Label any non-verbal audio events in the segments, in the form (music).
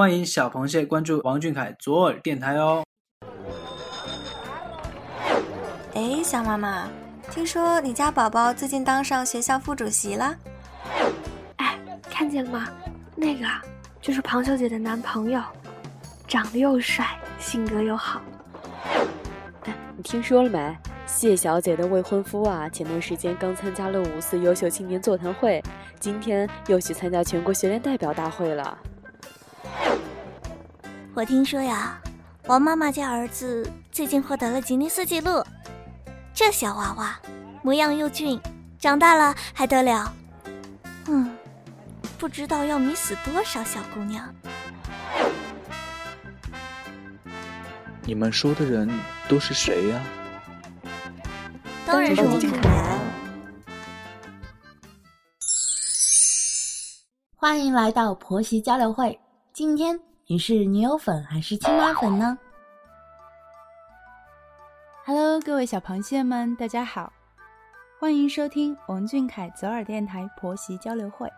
欢迎小螃蟹关注王俊凯左耳电台哦。哎，小妈妈，听说你家宝宝最近当上学校副主席了？哎，看见了吗？那个就是庞小姐的男朋友，长得又帅，性格又好。哎，你听说了没？谢小姐的未婚夫啊，前段时间刚参加了五四优秀青年座谈会，今天又去参加全国学联代表大会了。我听说呀，王妈妈家儿子最近获得了吉尼斯纪录。这小娃娃模样又俊，长大了还得了？嗯，不知道要迷死多少小姑娘。你们说的人都是谁呀？当然是王俊凯。欢迎来到婆媳交流会。今天你是女友粉还是亲妈粉呢？Hello，各位小螃蟹们，大家好，欢迎收听王俊凯左耳电台婆媳交流会，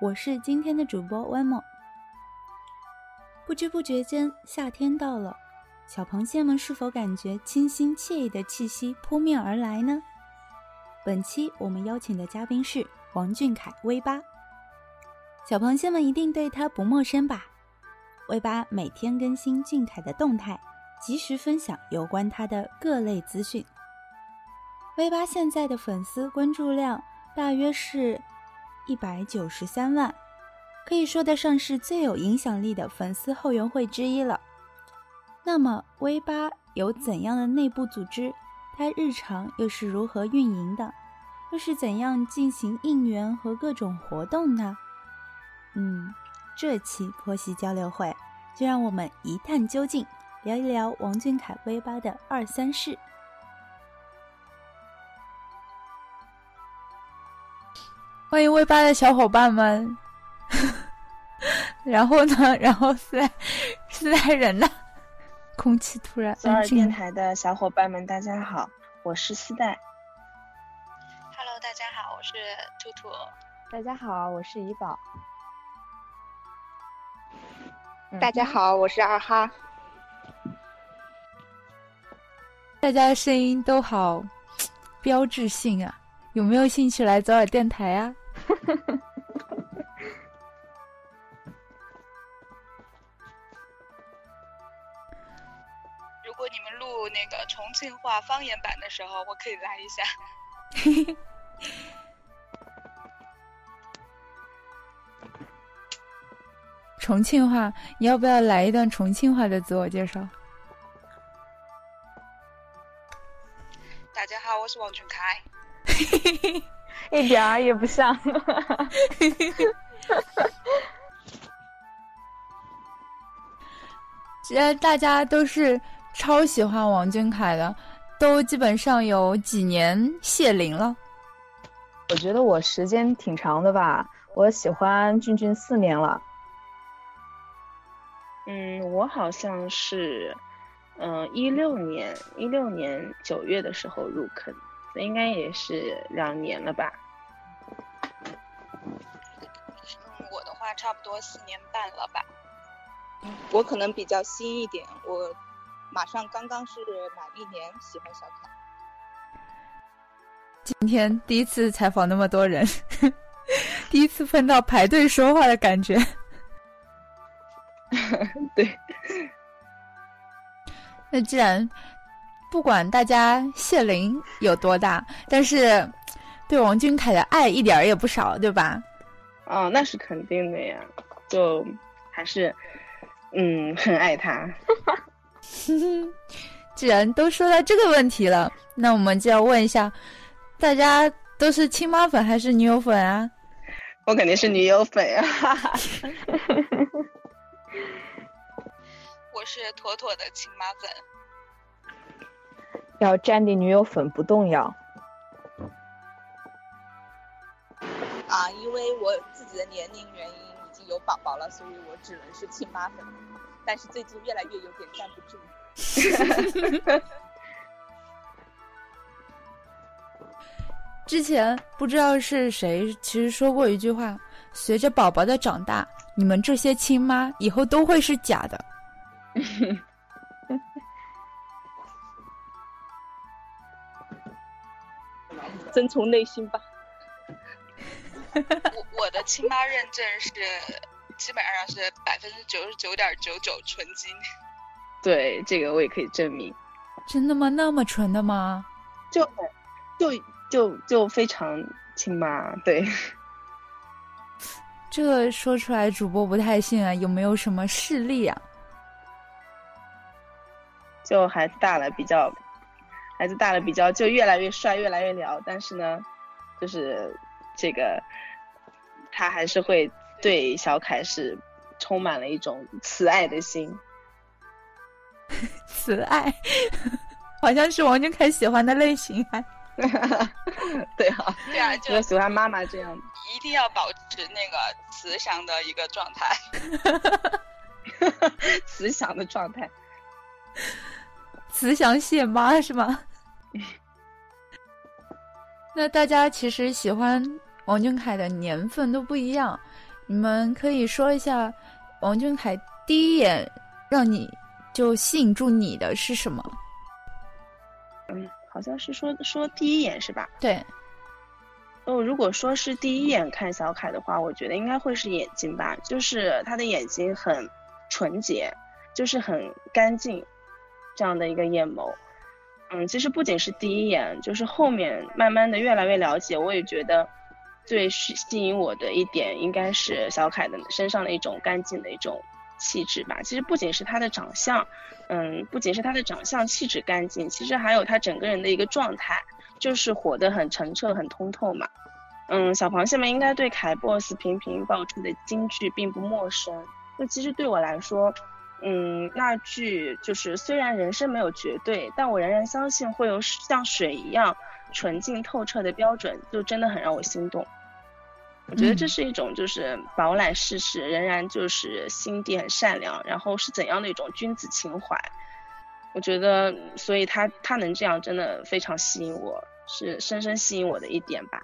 我是今天的主播温梦。不知不觉间，夏天到了，小螃蟹们是否感觉清新惬意的气息扑面而来呢？本期我们邀请的嘉宾是王俊凯 V 八，小螃蟹们一定对他不陌生吧？V 八每天更新俊凯的动态。及时分享有关他的各类资讯。V 八现在的粉丝关注量大约是一百九十三万，可以说得上是最有影响力的粉丝后援会之一了。那么 V 八有怎样的内部组织？它日常又是如何运营的？又是怎样进行应援和各种活动呢？嗯，这期婆媳交流会就让我们一探究竟。聊一聊王俊凯 V 八的二三事。欢迎 V 八的小伙伴们。(laughs) 然后呢？然后四代四代人呢？空气突然左耳电台的小伙伴们，大家好，我是四代。Hello，大家好，我是兔兔。大家好，我是怡宝。大家好，我是二哈。大家的声音都好 (tsk) 标志性啊！有没有兴趣来左耳电台啊？(laughs) 如果你们录那个重庆话方言版的时候，我可以来一下。(laughs) 重庆话，你要不要来一段重庆话的自我介绍？大家好，我是王俊凯，(laughs) 一点儿也不像。(laughs) 既然大家都是超喜欢王俊凯的，都基本上有几年谢龄了。我觉得我时间挺长的吧，我喜欢俊俊四年了。嗯，我好像是。嗯，一六年一六年九月的时候入坑，应该也是两年了吧。嗯，我的话差不多四年半了吧。我可能比较新一点，我马上刚刚是满一年喜欢小凯。今天第一次采访那么多人，(laughs) 第一次碰到排队说话的感觉。(laughs) 对。那既然不管大家谢玲有多大，但是对王俊凯的爱一点儿也不少，对吧？哦，那是肯定的呀，就还是嗯很爱他。(laughs) 既然都说到这个问题了，那我们就要问一下，大家都是亲妈粉还是女友粉啊？我肯定是女友粉啊！(laughs) 我是妥妥的亲妈粉，要站定女友粉不动摇。啊，因为我自己的年龄原因已经有宝宝了，所以我只能是亲妈粉。但是最近越来越有点站不住。(laughs) (laughs) 之前不知道是谁，其实说过一句话：随着宝宝的长大，你们这些亲妈以后都会是假的。(laughs) 遵从内心吧。我我的亲妈认证是基本上是百分之九十九点九九纯金。对，这个我也可以证明。真的吗？那么纯的吗？就就就就非常亲妈，对。这说出来主播不太信啊，有没有什么事例啊？就孩子大了比较，孩子大了比较就越来越帅，越来越撩，但是呢，就是这个他还是会对小凯是充满了一种慈爱的心。(laughs) 慈爱，(laughs) 好像是王俊凯喜欢的类型还。(laughs) 对啊，对啊，就喜欢妈妈这样，一定要保持那个慈祥的一个状态。慈祥的状态，慈祥蟹妈是吗？(laughs) 那大家其实喜欢王俊凯的年份都不一样，你们可以说一下王俊凯第一眼让你。就吸引住你的是什么？嗯，好像是说说第一眼是吧？对。哦，如果说是第一眼看小凯的话，我觉得应该会是眼睛吧，就是他的眼睛很纯洁，就是很干净，这样的一个眼眸。嗯，其实不仅是第一眼，就是后面慢慢的越来越了解，我也觉得最吸引我的一点应该是小凯的身上的一种干净的一种。气质吧，其实不仅是他的长相，嗯，不仅是他的长相气质干净，其实还有他整个人的一个状态，就是活得很澄澈、很通透嘛。嗯，小螃蟹们应该对凯 boss 频频爆出的金句并不陌生。那其实对我来说，嗯，那句就是虽然人生没有绝对，但我仍然相信会有像水一样纯净透彻的标准，就真的很让我心动。我觉得这是一种就是饱览世事，仍然就是心地很善良，然后是怎样的一种君子情怀？我觉得，所以他他能这样，真的非常吸引我，是深深吸引我的一点吧。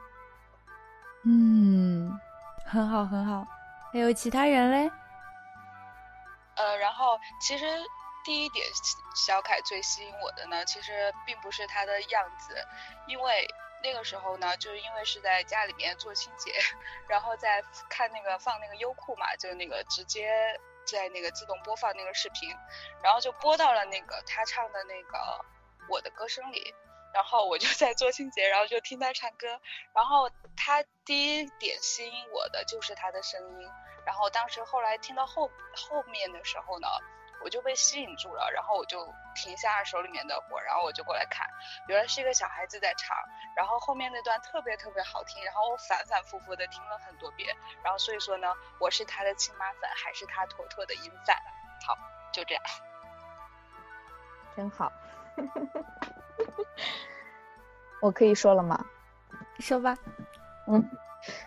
嗯，很好很好。还有其他人嘞？呃，然后其实第一点，小凯最吸引我的呢，其实并不是他的样子，因为。那个时候呢，就是因为是在家里面做清洁，然后在看那个放那个优酷嘛，就那个直接在那个自动播放那个视频，然后就播到了那个他唱的那个《我的歌声》里，然后我就在做清洁，然后就听他唱歌，然后他第一点吸引我的就是他的声音，然后当时后来听到后后面的时候呢。我就被吸引住了，然后我就停下手里面的活，然后我就过来看，原来是一个小孩子在唱，然后后面那段特别特别好听，然后我反反复复的听了很多遍，然后所以说呢，我是他的亲妈粉，还是他妥妥的音范。好，就这样。真好。(laughs) 我可以说了吗？说吧。嗯，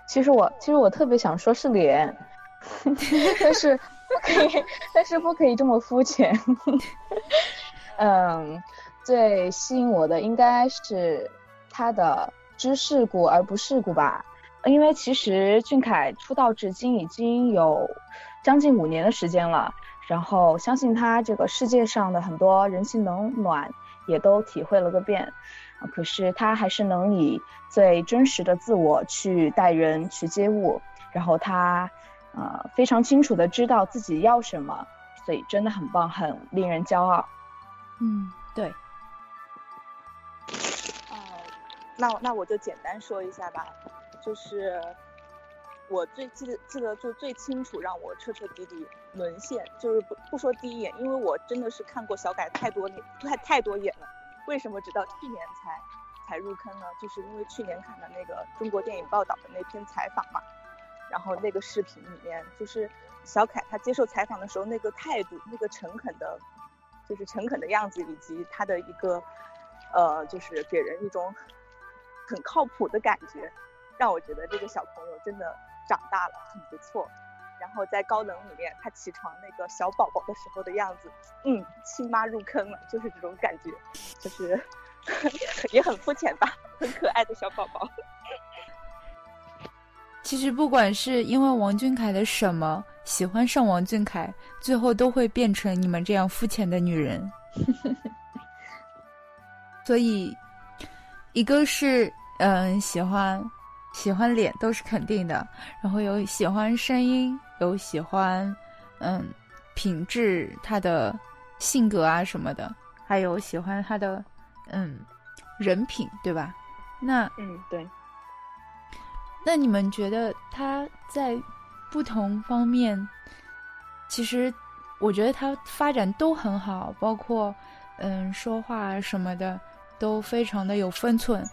其实我其实我特别想说是脸，但是。不可以，但是不可以这么肤浅。(laughs) 嗯，最吸引我的应该是他的知世故而不世故吧。因为其实俊凯出道至今已经有将近五年的时间了，然后相信他这个世界上的很多人情冷暖也都体会了个遍。可是他还是能以最真实的自我去待人、去接物，然后他。呃，非常清楚的知道自己要什么，所以真的很棒，很令人骄傲。嗯，对。哦，那那我就简单说一下吧，就是我最记得记得就最清楚，让我彻彻底底沦陷，就是不不说第一眼，因为我真的是看过小改太多年，太太多眼了。为什么直到去年才才入坑呢？就是因为去年看的那个中国电影报道的那篇采访嘛。然后那个视频里面，就是小凯他接受采访的时候那个态度，那个诚恳的，就是诚恳的样子，以及他的一个，呃，就是给人一种很靠谱的感觉，让我觉得这个小朋友真的长大了，很不错。然后在高冷里面，他起床那个小宝宝的时候的样子，嗯，亲妈入坑了，就是这种感觉，就是 (laughs) 也很肤浅吧，很可爱的小宝宝。其实不管是因为王俊凯的什么喜欢上王俊凯，最后都会变成你们这样肤浅的女人。(laughs) 所以，一个是嗯喜欢喜欢脸都是肯定的，然后有喜欢声音，有喜欢嗯品质，他的性格啊什么的，还有喜欢他的嗯人品，对吧？那嗯对。那你们觉得他在不同方面，其实我觉得他发展都很好，包括嗯说话什么的都非常的有分寸。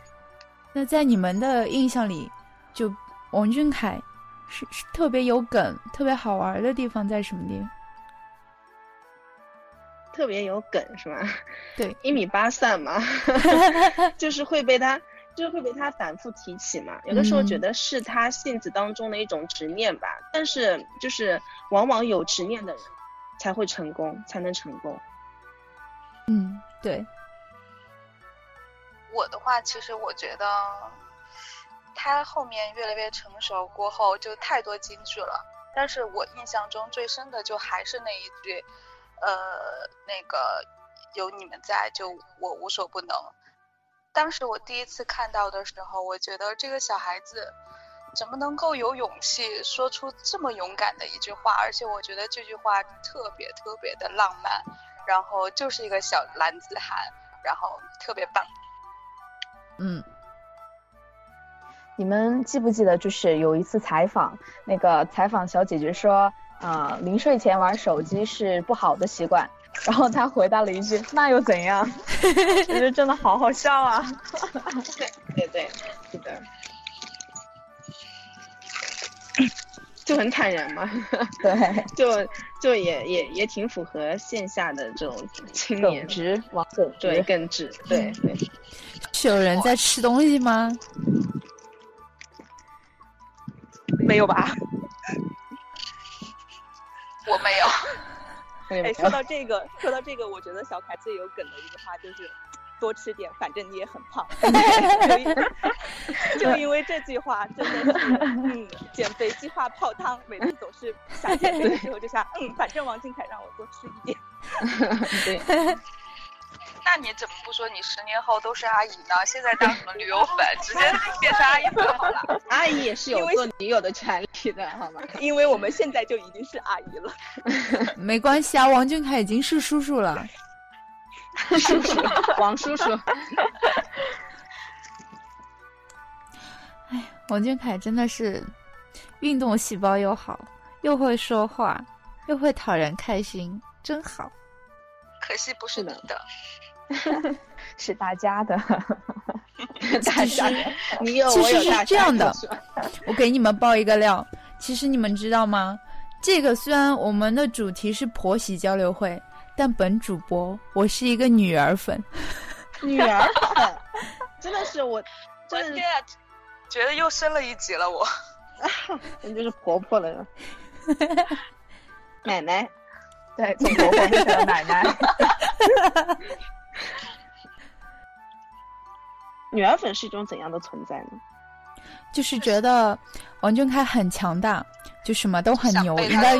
那在你们的印象里，就王俊凯是是特别有梗、特别好玩的地方在什么地方？特别有梗是吧？对，(laughs) 一米八三嘛，(laughs) 就是会被他。就会被他反复提起嘛，有的时候觉得是他性子当中的一种执念吧，但是就是往往有执念的人才会成功，才能成功。嗯，对。我的话，其实我觉得他后面越来越成熟过后，就太多金句了。但是我印象中最深的就还是那一句，呃，那个有你们在，就我无所不能。当时我第一次看到的时候，我觉得这个小孩子怎么能够有勇气说出这么勇敢的一句话？而且我觉得这句话特别特别的浪漫，然后就是一个小男子汉，然后特别棒。嗯，你们记不记得，就是有一次采访，那个采访小姐姐说，啊，临睡前玩手机是不好的习惯。然后他回答了一句：“那又怎样？”其实真的好好笑啊！对对，是的，就很坦然嘛。对，(laughs) 就就也也也挺符合线下的这种青年直往耿对耿直，对对。是有人在吃东西吗？没有吧？我没有。哎，说 (laughs) 到这个，说到这个，我觉得小凯最有梗的一句话就是“多吃点，反正你也很胖”。(laughs) (laughs) 就因为这句话，真的是，嗯，减肥计划泡汤，每次总是想减肥的时候就想，嗯，反正王俊凯让我多吃一点。对。那你怎么不说你十年后都是阿姨呢？现在当什么驴友粉，直接变成阿姨粉好了。阿姨也是有做女友的权利的，好吗？因为我们现在就已经是阿姨了。(laughs) 没关系啊，王俊凯已经是叔叔了。(laughs) 叔叔，王叔叔。哎，王俊凯真的是运动细胞又好，又会说话，又会讨人开心，真好。可惜不是你的。(laughs) 是大家的，(laughs) 大家，(laughs) 你有其实是这样的，我给你们爆一个料。其实你们知道吗？这个虽然我们的主题是婆媳交流会，但本主播我是一个女儿粉。女儿粉，真的是我，真的觉得又升了一级了。我，那就是婆婆了，奶奶，对，从婆婆变成了奶奶。(laughs) 女儿粉是一种怎样的存在呢？就是觉得王俊凯很强大，就什么都很牛，应该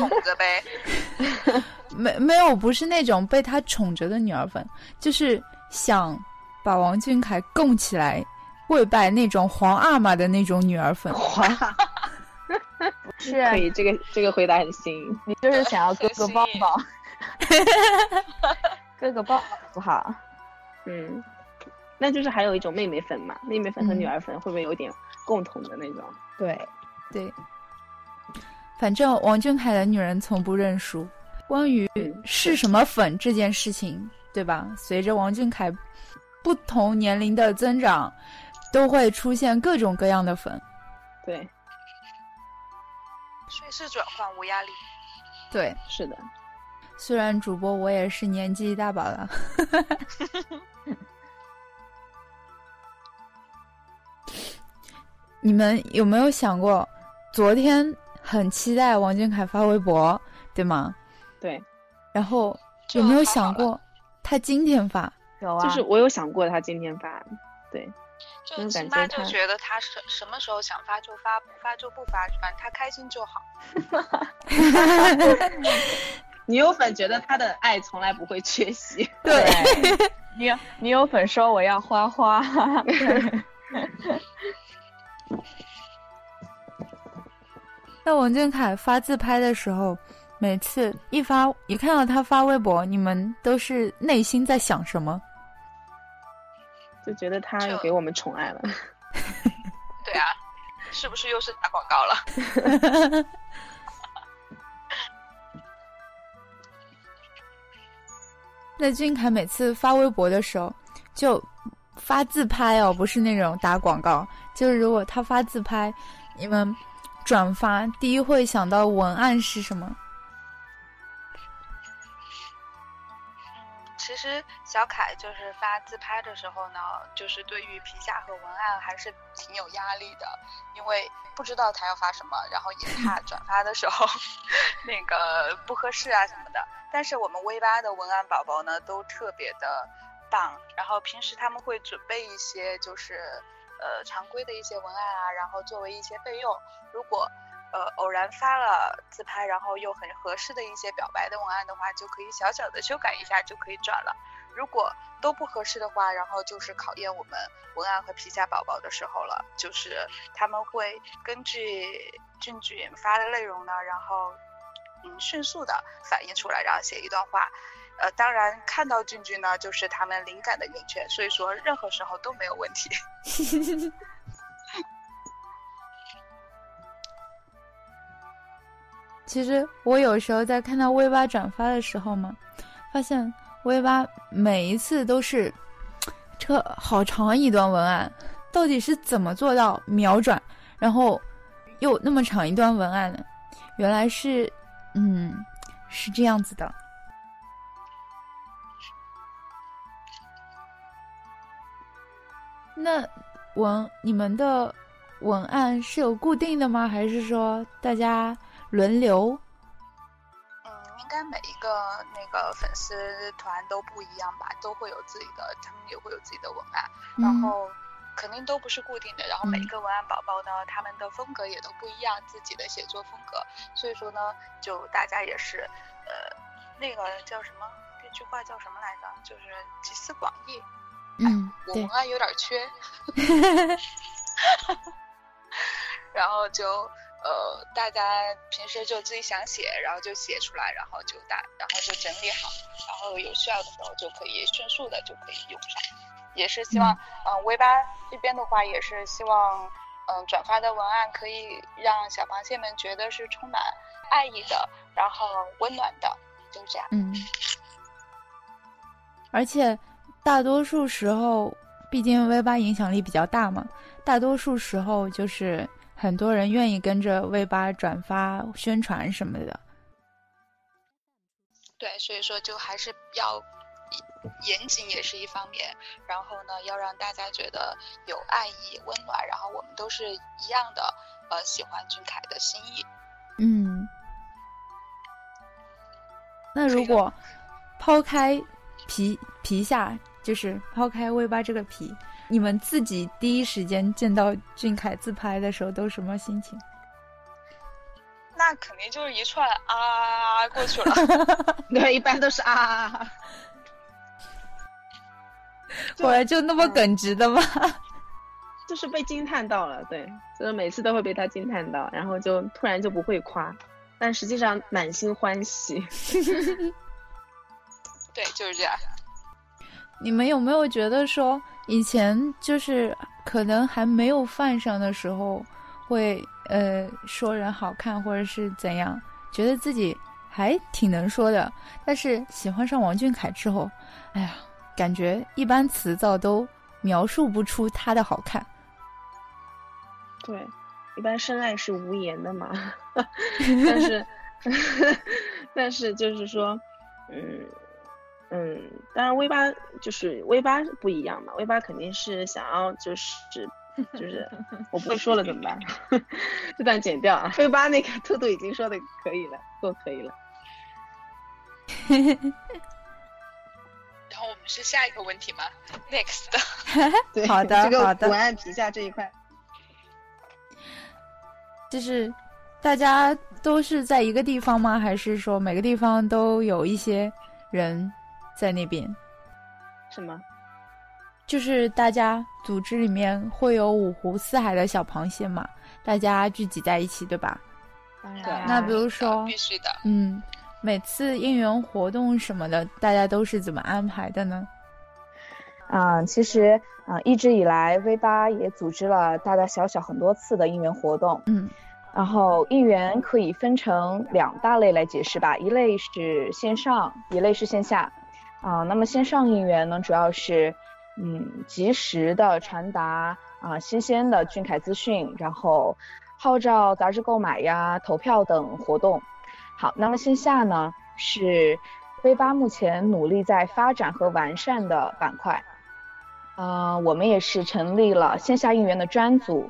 (laughs) 没没有不是那种被他宠着的女儿粉，就是想把王俊凯供起来跪拜那种皇阿玛的那种女儿粉。皇，是可以，这个这个回答很新，你就是想要哥哥抱抱，哥哥抱不好，嗯。那就是还有一种妹妹粉嘛，妹妹粉和女儿粉会不会有点共同的那种？对，对。反正王俊凯的女人从不认输。关于是什么粉这件事情，对吧？随着王俊凯不同年龄的增长，都会出现各种各样的粉。对。顺势转换无压力。对，是的。虽然主播我也是年纪一大把了。(laughs) 你们有没有想过，昨天很期待王俊凯发微博，对吗？对。然后有没有想过他今天发？有啊。就是我有想过他今天发，对。就亲妈就觉得他什什么时候想发就发，不发就不发，反正他开心就好。女友粉觉得他的爱从来不会缺席。(laughs) (laughs) 对，女女友粉说我要花花。(laughs) 那王俊凯发自拍的时候，每次一发一看到他发微博，你们都是内心在想什么？就觉得他又给我们宠爱了。(laughs) 对啊，是不是又是打广告了？(laughs) 那俊凯每次发微博的时候，就发自拍哦，不是那种打广告。就是如果他发自拍，你们转发第一会想到文案是什么？实小凯就是发自拍的时候呢，就是对于皮下和文案还是挺有压力的，因为不知道他要发什么，然后也 (laughs) 怕转发的时候 (laughs) 那个不合适啊什么的。但是我们 V 八的文案宝宝呢都特别的棒，然后平时他们会准备一些就是呃常规的一些文案啊，然后作为一些备用。如果呃，偶然发了自拍，然后又很合适的一些表白的文案的话，就可以小小的修改一下就可以转了。如果都不合适的话，然后就是考验我们文案和皮下宝宝的时候了，就是他们会根据俊俊发的内容呢，然后嗯迅速的反映出来，然后写一段话。呃，当然看到俊俊呢，就是他们灵感的源泉，所以说任何时候都没有问题。(laughs) 其实我有时候在看到 V 八转发的时候嘛，发现 V 八每一次都是这好长一段文案，到底是怎么做到秒转，然后又那么长一段文案呢？原来是，嗯，是这样子的。那文你们的文案是有固定的吗？还是说大家？轮流，嗯，应该每一个那个粉丝团都不一样吧，都会有自己的，他们也会有自己的文案，然后肯定都不是固定的，然后每一个文案宝宝呢，他们的风格也都不一样，自己的写作风格，所以说呢，就大家也是，呃，那个叫什么？这句话叫什么来着？就是集思广益。嗯，我文案有点缺，(laughs) 然后就。呃，大家平时就自己想写，然后就写出来，然后就打，然后就整理好，然后有需要的时候就可以迅速的就可以用上。也是希望，嗯，V 八这边的话也是希望，嗯，转发的文案可以让小螃蟹们觉得是充满爱意的，然后温暖的，就这样。嗯。而且大多数时候，毕竟 V 八影响力比较大嘛，大多数时候就是。很多人愿意跟着 V 八转发宣传什么的，对，所以说就还是要严谨也是一方面，然后呢，要让大家觉得有爱意、温暖，然后我们都是一样的，呃，喜欢俊凯的心意。嗯，那如果抛开皮皮下，就是抛开 V 八这个皮。你们自己第一时间见到俊凯自拍的时候都什么心情？那肯定就是一串啊过去了，(laughs) 对，一般都是啊。后来就那么耿直的吗？就是被惊叹到了，对，就是每次都会被他惊叹到，然后就突然就不会夸，但实际上满心欢喜。(laughs) 对，就是这样。你们有没有觉得说？以前就是可能还没有犯上的时候，会呃说人好看或者是怎样，觉得自己还挺能说的。但是喜欢上王俊凯之后，哎呀，感觉一般词藻都描述不出他的好看。对，一般深爱是无言的嘛。(laughs) 但是，(laughs) 但是就是说，嗯。嗯，当然 V 八就是 V 八不一样嘛，V 八肯定是想要就是就是 (laughs) 我不会说了怎么办？(laughs) 这段剪掉啊。V 八那个兔兔已经说的可以了，够可以了。然后我们是下一个问题吗？Next，(laughs) 对，好的这个好的文案皮下这一块，就是大家都是在一个地方吗？还是说每个地方都有一些人在那边？什么？就是大家组织里面会有五湖四海的小螃蟹嘛，大家聚集在一起，对吧？当然那比如说，必须的。嗯，每次应援活动什么的，大家都是怎么安排的呢？嗯，其实啊、呃一直以来 V 八也组织了大大小小很多次的应援活动。嗯，然后应援可以分成两大类来解释吧，一类是线上，一类是线下。啊、那么线上应援呢，主要是嗯及时的传达啊、新鲜的俊凯资讯，然后号召杂志购买呀、投票等活动。好，那么线下呢是 V 八目前努力在发展和完善的板块。呃，我们也是成立了线下应援的专组，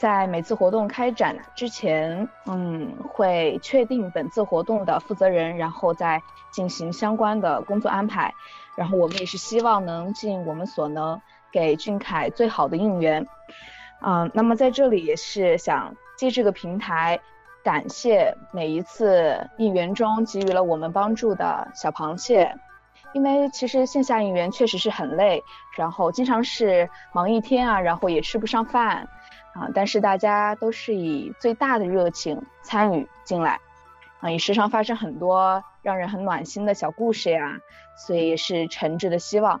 在每次活动开展之前，嗯，会确定本次活动的负责人，然后再进行相关的工作安排。然后我们也是希望能尽我们所能，给俊凯最好的应援。嗯，那么在这里也是想借这个平台，感谢每一次应援中给予了我们帮助的小螃蟹。因为其实线下应援确实是很累，然后经常是忙一天啊，然后也吃不上饭啊，但是大家都是以最大的热情参与进来，啊，也时常发生很多让人很暖心的小故事呀，所以也是诚挚的希望，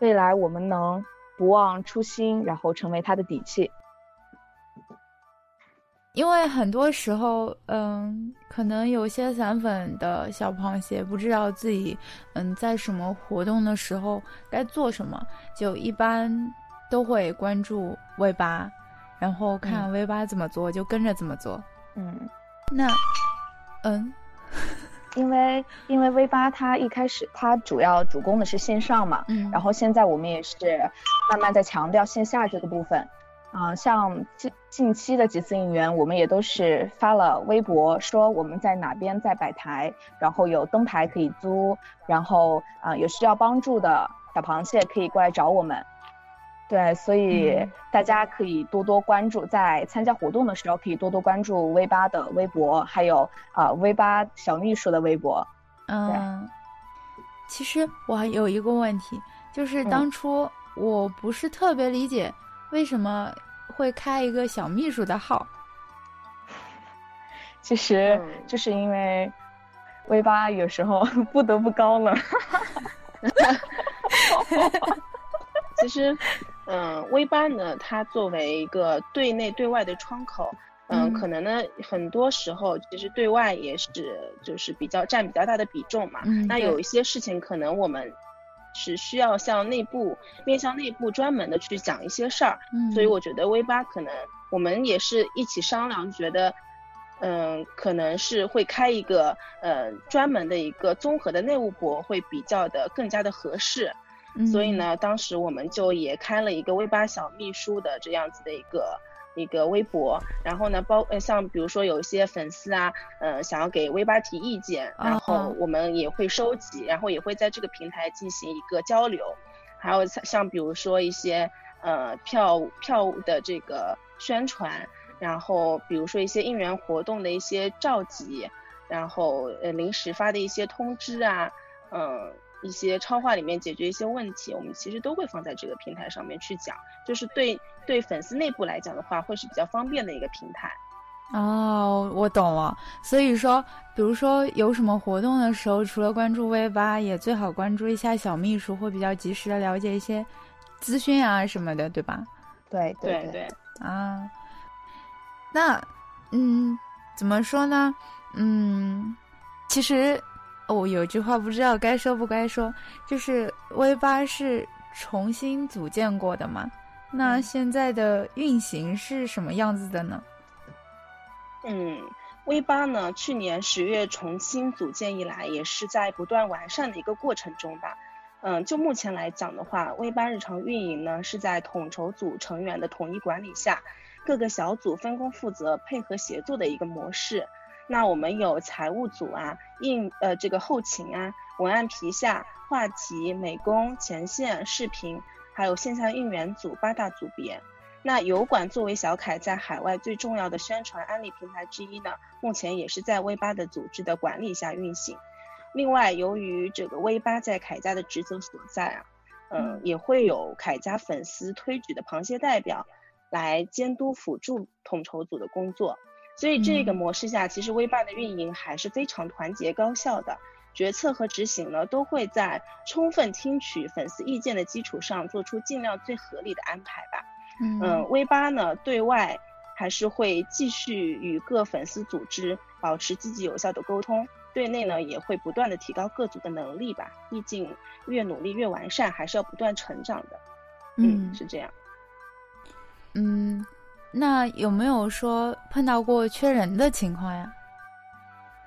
未来我们能不忘初心，然后成为他的底气。因为很多时候，嗯，可能有些散粉的小螃蟹不知道自己，嗯，在什么活动的时候该做什么，就一般都会关注尾巴，然后看 V 八怎么做，就跟着怎么做。嗯，那，嗯，(laughs) 因为因为 V 八它一开始它主要主攻的是线上嘛，嗯然后现在我们也是慢慢在强调线下这个部分。啊、像近近期的几次应援，我们也都是发了微博，说我们在哪边在摆台，然后有灯牌可以租，然后啊、有需要帮助的小螃蟹可以过来找我们。对，所以嗯大家可以多多关注，在参加活动的时候可以多多关注 V 八的微博，还有啊 V 八小秘书的微博。嗯，其实我还有一个问题，就是当初我不是特别理解为什么会开一个小秘书的号。(laughs) 其实就是因为 V 八有时候 (laughs) 不得不高冷。(laughs) 其实，嗯、微八呢，它作为一个对内对外的窗口，嗯、嗯可能呢，很多时候其实对外也是就是比较占比较大的比重嘛。嗯那有一些事情可能我们是需要向内部面向内部专门的去讲一些事儿，嗯所以我觉得 V 八可能我们也是一起商量，觉得。嗯，可能是会开一个呃专门的一个综合的内务博，会比较的更加的合适。嗯所以呢，当时我们就也开了一个微八小秘书的这样子的一个一个微博，然后呢，包呃像比如说有一些粉丝啊，呃想要给微八提意见，然后我们也会收集，然后也会在这个平台进行一个交流，还有像像比如说一些呃票票务的这个宣传，然后比如说一些应援活动的一些召集，然后呃临时发的一些通知啊，嗯、一些超话里面解决一些问题，我们其实都会放在这个平台上面去讲，就是对对粉丝内部来讲的话，会是比较方便的一个平台。哦，我懂了。所以说，比如说有什么活动的时候，除了关注 V 八，也最好关注一下小秘书，会比较及时的了解一些资讯啊什么的，对吧？对对对啊，那嗯，怎么说呢？嗯，其实我、有句话不知道该说不该说，就是 V 八是重新组建过的嘛？那现在的运行是什么样子的呢？嗯，V 八呢，去年十月重新组建以来，也是在不断完善的一个过程中吧。嗯，就目前来讲的话，V 八日常运营呢是在统筹组成员的统一管理下，各个小组分工负责、配合协作的一个模式。那我们有财务组啊，应呃这个后勤啊，文案皮下、话题、美工、前线、视频，还有线下应援组八大组别。那油管作为小凯在海外最重要的宣传安利平台之一呢，目前也是在 V 八的组织的管理下运行。另外，由于这个 V 八在凯家的职责所在啊，嗯，也会有凯家粉丝推举的螃蟹代表来监督辅助统筹组的工作。所以这个模式下，其实微八的运营还是非常团结高效的，决策和执行呢都会在充分听取粉丝意见的基础上，做出尽量最合理的安排吧。嗯微八呢，对外还是会继续与各粉丝组织保持积极有效的沟通，对内呢也会不断的提高各组的能力吧。毕竟越努力越完善，还是要不断成长的。嗯，是这样。嗯，那有没有说碰到过缺人的情况呀？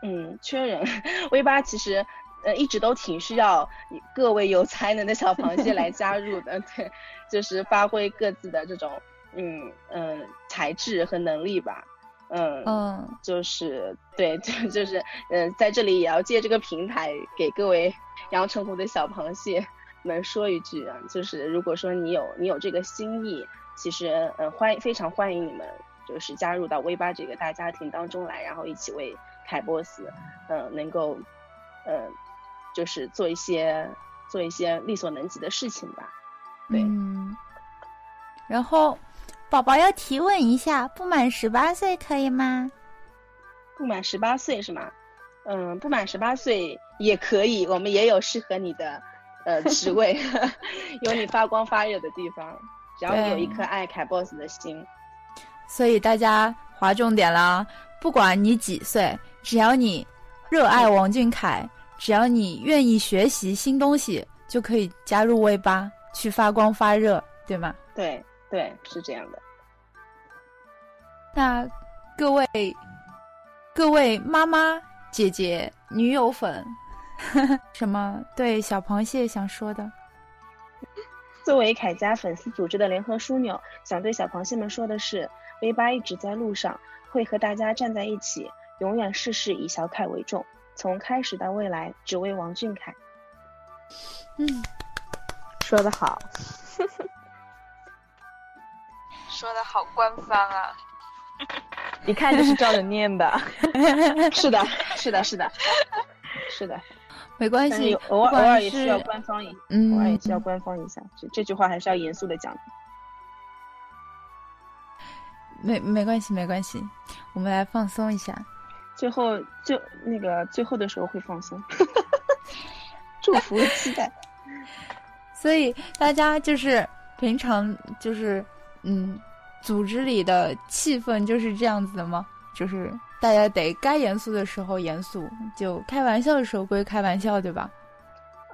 嗯，缺人，(laughs) V 八其实。呃，一直都挺需要各位有才能的小螃蟹来加入的，(laughs) 对，就是发挥各自的这种，嗯嗯，才智和能力吧，嗯嗯，就是对，就就是，嗯，(laughs) 在这里也要借这个平台给各位阳澄湖的小螃蟹们说一句啊，就是如果说你有你有这个心意，其实呃欢非常欢迎你们，就是加入到 V 八这个大家庭当中来，然后一起为凯 boss，嗯，能够，呃。就是做一些做一些力所能及的事情吧，对。嗯。然后，宝宝要提问一下，不满十八岁可以吗？不满十八岁是吗？嗯，不满十八岁也可以，我们也有适合你的呃职位，(laughs) 有你发光发热的地方，只要你有一颗爱凯 boss 的心。所以大家划重点啦，不管你几岁，只要你热爱王俊凯。只要你愿意学习新东西，就可以加入 V 八去发光发热，对吗？对对，是这样的。那各位各位妈妈、姐姐、女友粉，(laughs) 什么对小螃蟹想说的？作为凯家粉丝组织的联合枢纽，想对小螃蟹们说的是：V 八一直在路上，会和大家站在一起，永远事事以小凯为重。从开始到未来，只为王俊凯。嗯，说得好，说的好官方啊！一看就是照着念的。(laughs) 是的，是的，是的，是的，没关系，偶尔偶尔也需要官方一，嗯，偶尔也需要官方一下。这这句话还是要严肃的讲。没没关系，没关系，我们来放松一下。最后就那个最后的时候会放松，(laughs) 祝福期待。(laughs) 所以大家就是平常就是嗯，组织里的气氛就是这样子的吗？就是大家得该严肃的时候严肃，就开玩笑的时候归开玩笑，对吧？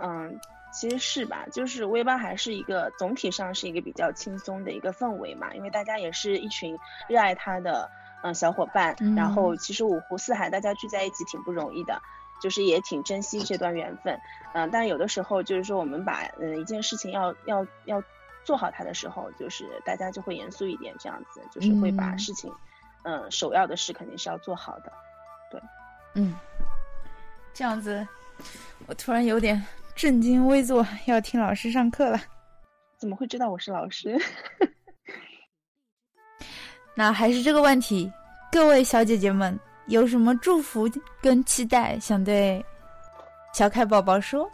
嗯，其实是吧，就是 V 八还是一个总体上是一个比较轻松的一个氛围嘛，因为大家也是一群热爱它的。嗯，小伙伴，然后其实五湖四海大家聚在一起挺不容易的，就是也挺珍惜这段缘分。嗯，但有的时候就是说我们把嗯一件事情要要要做好它的时候，就是大家就会严肃一点，这样子就是会把事情，嗯，首要的事肯定是要做好的。对，嗯，这样子，我突然有点正襟危坐，要听老师上课了。怎么会知道我是老师？(laughs) 那还是这个问题，各位小姐姐们有什么祝福跟期待想对小凯宝宝说？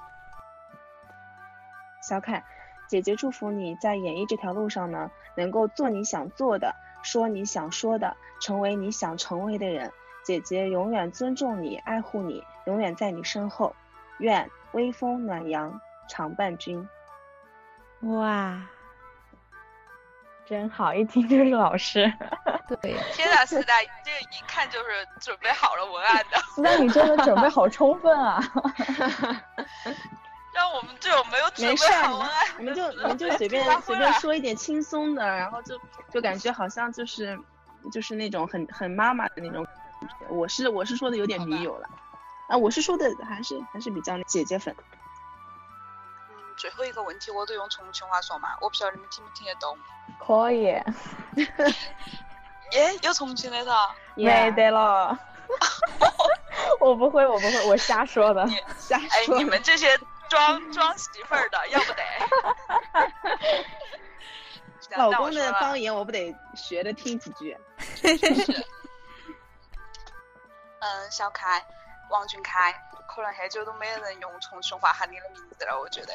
小凯，姐姐祝福你在演艺这条路上呢，能够做你想做的，说你想说的，成为你想成为的人。姐姐永远尊重你，爱护你，永远在你身后。愿微风暖阳常伴君。哇！真好，一听就是老师。对，(laughs) 天呐，四大，这个一看就是准备好了文案的。四大，你真的准备好充分啊！(laughs) (laughs) 让我们这种没有准备好文案，你们就你们就随便随便说一点轻松的，然后就就感觉好像就是就是那种很很妈妈的那种。我是我是说的有点女友了，啊，我是说的还是还是比较姐姐粉。最后一个问题，我都用重庆话说嘛，我不晓得你们听不听得懂。可以。(laughs) 耶，有重庆的噻。没得了。(laughs) 我不会，我不会，我瞎说的。瞎说哎，你们这些装装媳妇儿的，(laughs) 要不得。(laughs) 老公的方言我不得学着听几句。是。(laughs) 嗯，小凯，王俊凯，可能很久都没有人用重庆话喊你的名字了，我觉得。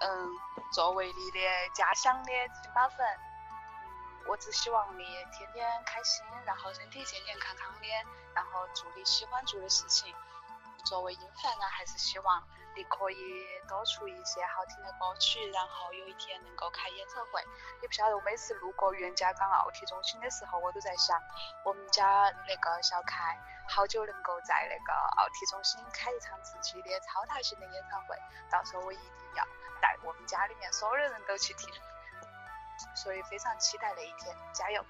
嗯，作为你的家乡的金巴粉，嗯，我只希望你天天开心，然后身体健健康康的，然后做你喜欢做的事情。作为英凡呢，还是希望你可以多出一些好听的歌曲，然后有一天能够开演唱会。你不晓得，我每次路过袁家岗奥体中心的时候，我都在想，我们家那个小凯好久能够在那个奥体中心开一场自己的超大型的演唱会，到时候我一定要。带我们家里面所有人都去听，所以非常期待那一天，加油！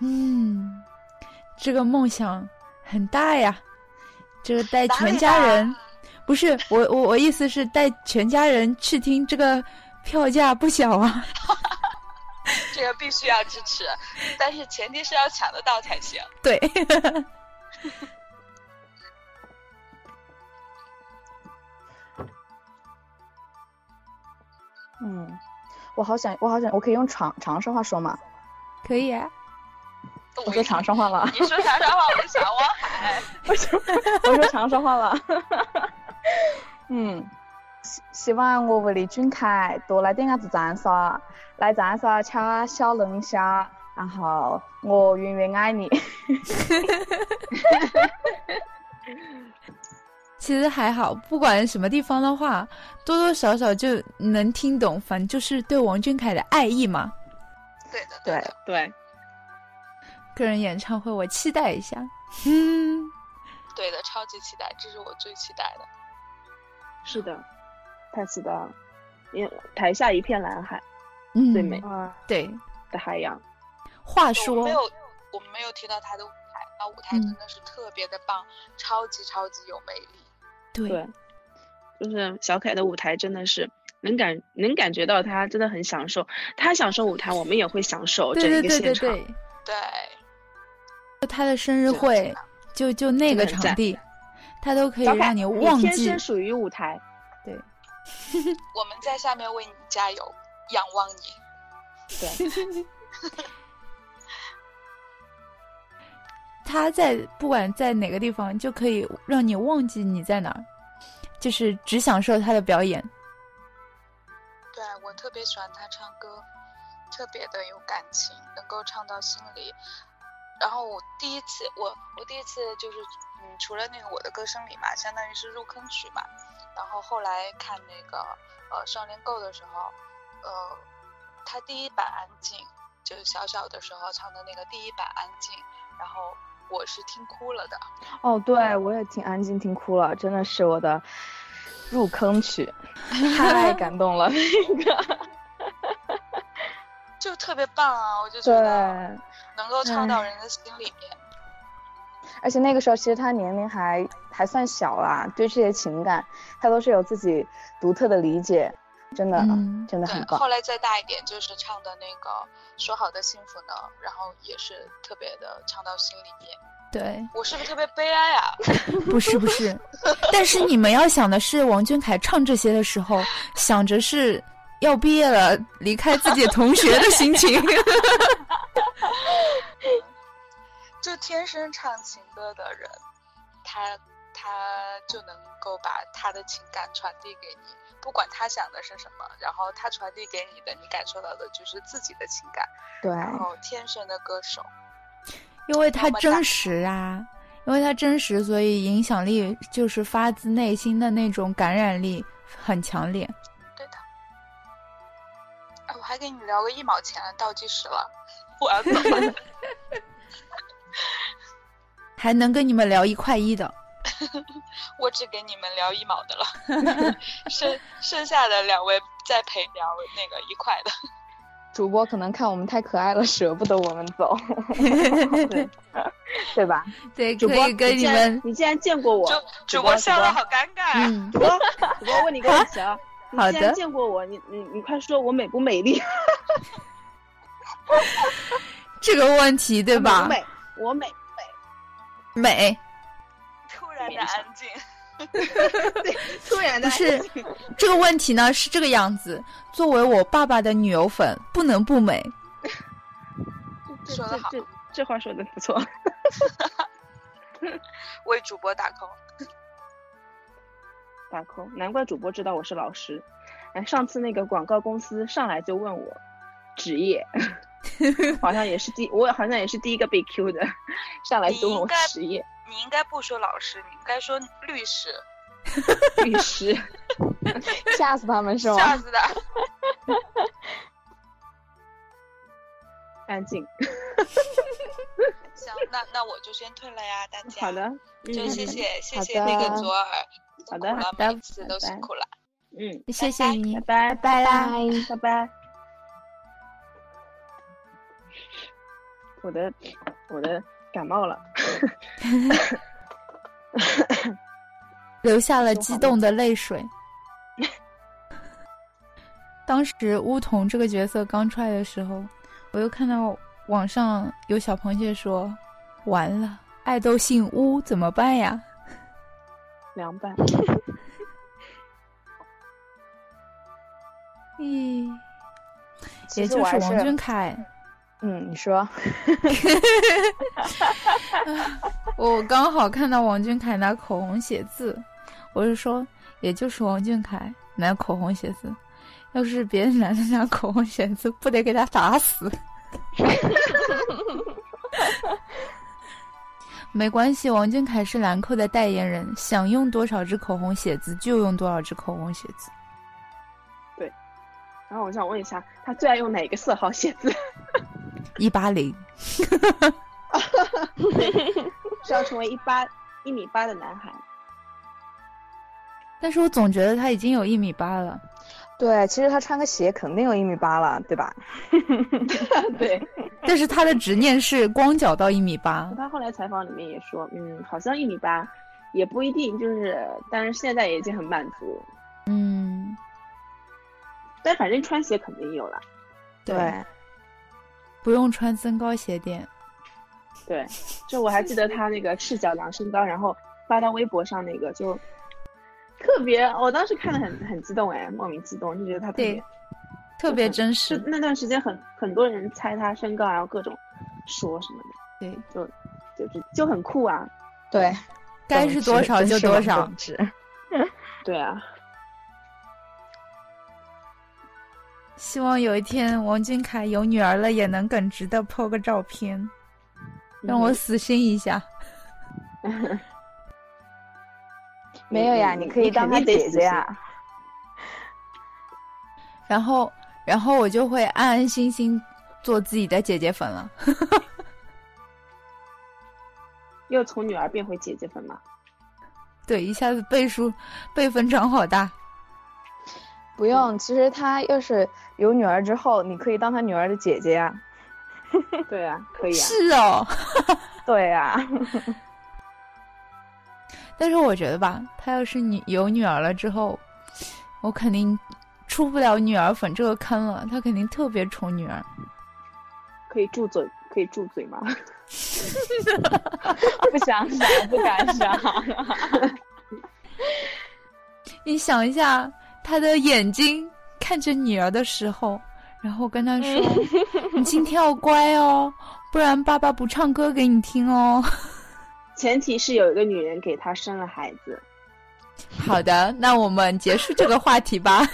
嗯，这个梦想很大呀，这个带全家人，不是我我我意思是带全家人去听，这个票价不小啊。(laughs) 这个必须要支持，但是前提是要抢得到才行。对。(laughs) 嗯，我好想，我好想，我可以用长长沙话说吗？可以啊。我说长沙话了。你说长沙话，我就想我海。(laughs) 我说我说长沙话了。(laughs) 嗯，希希望我屋里俊凯多来点伢子长沙，来长沙吃小龙虾，然后我永远爱你。(laughs) 其实还好，不管什么地方的话，多多少少就能听懂，反正就是对王俊凯的爱意嘛。对的，对对。个人演唱会，我期待一下。嗯，对的，超级期待，这是我最期待的。是的，太期待了，因台下一片蓝海，最美啊，对的海洋。话说，没有，我们没有提到他的舞台，那舞台真的是特别的棒，超级超级有魅力。对，就是小凯的舞台真的是能感能感觉到他真的很享受，他享受舞台，我们也会享受整个现场。对，他的生日会就就那个场地，他都可以让你忘记。天生属于舞台，对。(laughs) 我们在下面为你加油，仰望你。对。(laughs) 他在不管在哪个地方，就可以让你忘记你在哪儿，就是只享受他的表演。对我特别喜欢他唱歌，特别的有感情，能够唱到心里。然后我第一次，我我第一次就是嗯，除了那个《我的歌声里》嘛，相当于是入坑曲嘛。然后后来看那个呃《少年购》的时候，呃，他第一版安静，就是小小的时候唱的那个第一版安静，然后。我是听哭了的哦，对我也听安静听哭了，真的是我的入坑曲，太感动了，那个就特别棒啊！我就觉得能够唱到人的心里面，而且那个时候其实他年龄还还算小啦，对这些情感他都是有自己独特的理解，真的真的很棒。后来再大一点，就是唱的那个。说好的幸福呢？然后也是特别的唱到心里面。对我是不是特别悲哀啊？(laughs) 不是不是，但是你们要想的是，王俊凯唱这些的时候，想着是要毕业了，离开自己同学的心情。(laughs) 就天生唱情歌的人，他他就能够把他的情感传递给你。不管他想的是什么，然后他传递给你的，你感受到的就是自己的情感。对，然后天生的歌手，因为他真实啊，因为他真实，所以影响力就是发自内心的那种感染力很强烈。还给你聊个一毛钱的倒计时了，我要走了。(laughs) 还能跟你们聊一块一的。(laughs) 我只给你们聊一毛的了，(laughs) 剩剩下的两位再陪聊那个一块的。主播可能看我们太可爱了，舍不得我们走，对对吧？对，主播跟你们，你竟然见过我？主播笑的好尴尬。主播，主播问你个问题啊，你既然见过我，你你你快说我美不美丽？(laughs) 这个问题对吧？美，我美美。美。突然的。安静。(laughs) 对突然的不是这个问题呢，是这个样子。作为我爸爸的女友粉，不能不美。(laughs) 说的好，这这话说的不错。为主播打 call，难怪主播知道我是老师。哎，上次那个广告公司上来就问我职业，(laughs) 好像也是第，我好像也是第一个被 Q 的，上来就问我职业。你应该不说老师，你应该说律师。律师，(laughs) 吓死他们是吗？吓死的。安静。(laughs) 行，那那我就先退了呀，大家。好的，就谢谢谢谢那个左耳，好的好的，每次都辛苦了。嗯，谢谢你，拜拜拜啦，拜拜。我的我的感冒了，(laughs) 流下了激动的泪水。(laughs) 当时乌桐这个角色刚出来的时候，我又看到网上有小螃蟹说：“完了，爱豆姓乌怎么办呀？”凉拌。咦，也就是王俊凯。嗯，你说。(laughs) 我刚好看到王俊凯拿口红写字，我是说，也就是王俊凯拿口红写字。要是别的男的拿口红写字，不得给他打死。(laughs) 没关系，王俊凯是兰蔻的代言人，想用多少支口红写字就用多少支口红写字。对。然后我想问一下，他最爱用哪个色号写字？(laughs) 一八零。是要成为一八一米八的男孩。(laughs) 但是我总觉得他已经有一米八了。对，其实他穿个鞋肯定有一米八了，对吧？(laughs) 对。(laughs) 但是他的执念是光脚到一米八。他后来采访里面也说，嗯，好像一米八也不一定，就是，但是现在也已经很满足。嗯。但反正穿鞋肯定有了。对。不用穿增高鞋垫。对，就我还记得他那个赤脚量身高，然后发到微博上那个就。特别，我当时看的很很激动哎，莫名激动，就觉得他特别特别真实。那段时间很很多人猜他身高，然后各种说什么的，对，就就是就很酷啊。对，该是多少就多少。(laughs) 对啊。希望有一天王俊凯有女儿了，也能耿直的 po 个照片，让我死心一下。没有呀，你可以当他姐姐呀。然后，然后我就会安安心心做自己的姐姐粉了。(laughs) 又从女儿变回姐姐粉吗？对，一下子倍数辈分涨好大。不用，其实他要是有女儿之后，你可以当他女儿的姐姐呀。(laughs) 对呀，可以啊。是哦。(laughs) 对呀。但是我觉得吧，他要是女有女儿了之后，我肯定出不了女儿粉这个坑了。他肯定特别宠女儿。可以住嘴，可以住嘴吗？(laughs) 不想想，不敢想。(laughs) 你想一下，他的眼睛看着女儿的时候，然后跟他说：(laughs) “你今天要乖哦，不然爸爸不唱歌给你听哦。”前提是有一个女人给他生了孩子。好的，那我们结束这个话题吧。(laughs)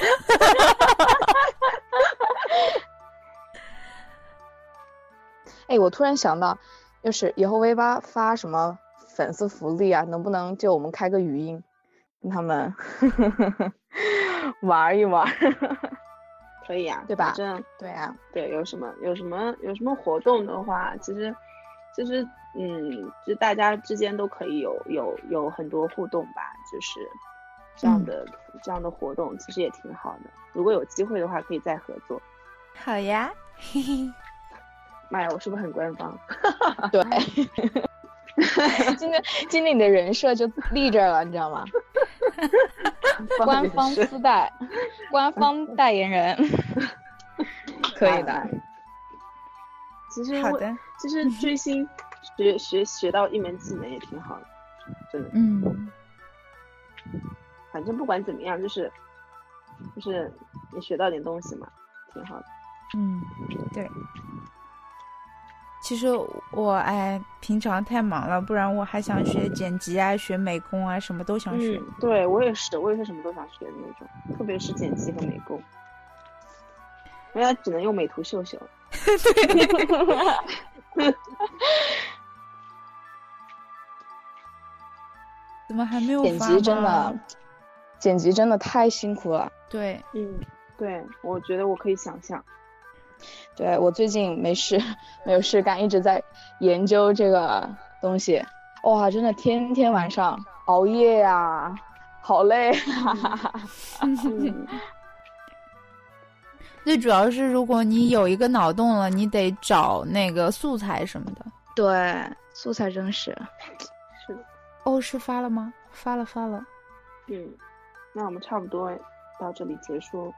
哎，我突然想到，就是以后 V 八发什么粉丝福利啊，能不能就我们开个语音，跟他们 (laughs) 玩一玩？可以啊，对吧？对啊，对，有什么有什么有什么活动的话，其实其实。嗯，就大家之间都可以有有有很多互动吧，就是这样的、嗯、这样的活动，其实也挺好的。如果有机会的话，可以再合作。好呀，嘿嘿。妈呀，我是不是很官方？(laughs) (laughs) 对。(laughs) 今天今天你的人设就立这儿了，你知道吗？官方丝带，官方代言人，可以的。其实好的，其实追星。学学学到一门技能也挺好的。真的。嗯，反正不管怎么样，就是就是也学到点东西嘛，挺好的。嗯，对。其实我哎，平常太忙了，不然我还想学剪辑啊，学美工啊，什么都想学。嗯，对我也是，我也是什么都想学的那种，特别是剪辑和美工。人家只能用美图秀秀。(laughs) 对。(laughs) 怎么还没有剪辑真的，剪辑真的太辛苦了。对，嗯，对，我觉得我可以想象。对我最近没事，(laughs) 没有事干，一直在研究这个东西。哇，真的天天晚上熬夜呀，好累啊！最主要是，如果你有一个脑洞了，你得找那个素材什么的。对，素材真是。是。哦，是发了吗？发了，发了。嗯，那我们差不多到这里结束。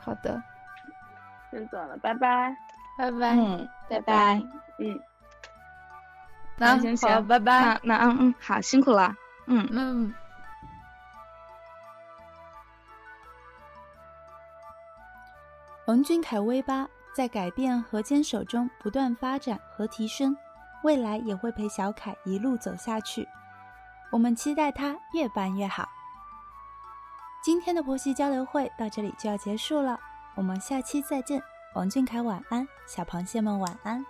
好的。先走了，拜拜，拜拜，嗯，拜拜，嗯，那行行，拜拜，那嗯嗯，好，辛苦了，嗯嗯。王俊凯 V 八在改变和坚守中不断发展和提升，未来也会陪小凯一路走下去。我们期待他越办越好。今天的婆媳交流会到这里就要结束了。我们下期再见，王俊凯晚安，小螃蟹们晚安。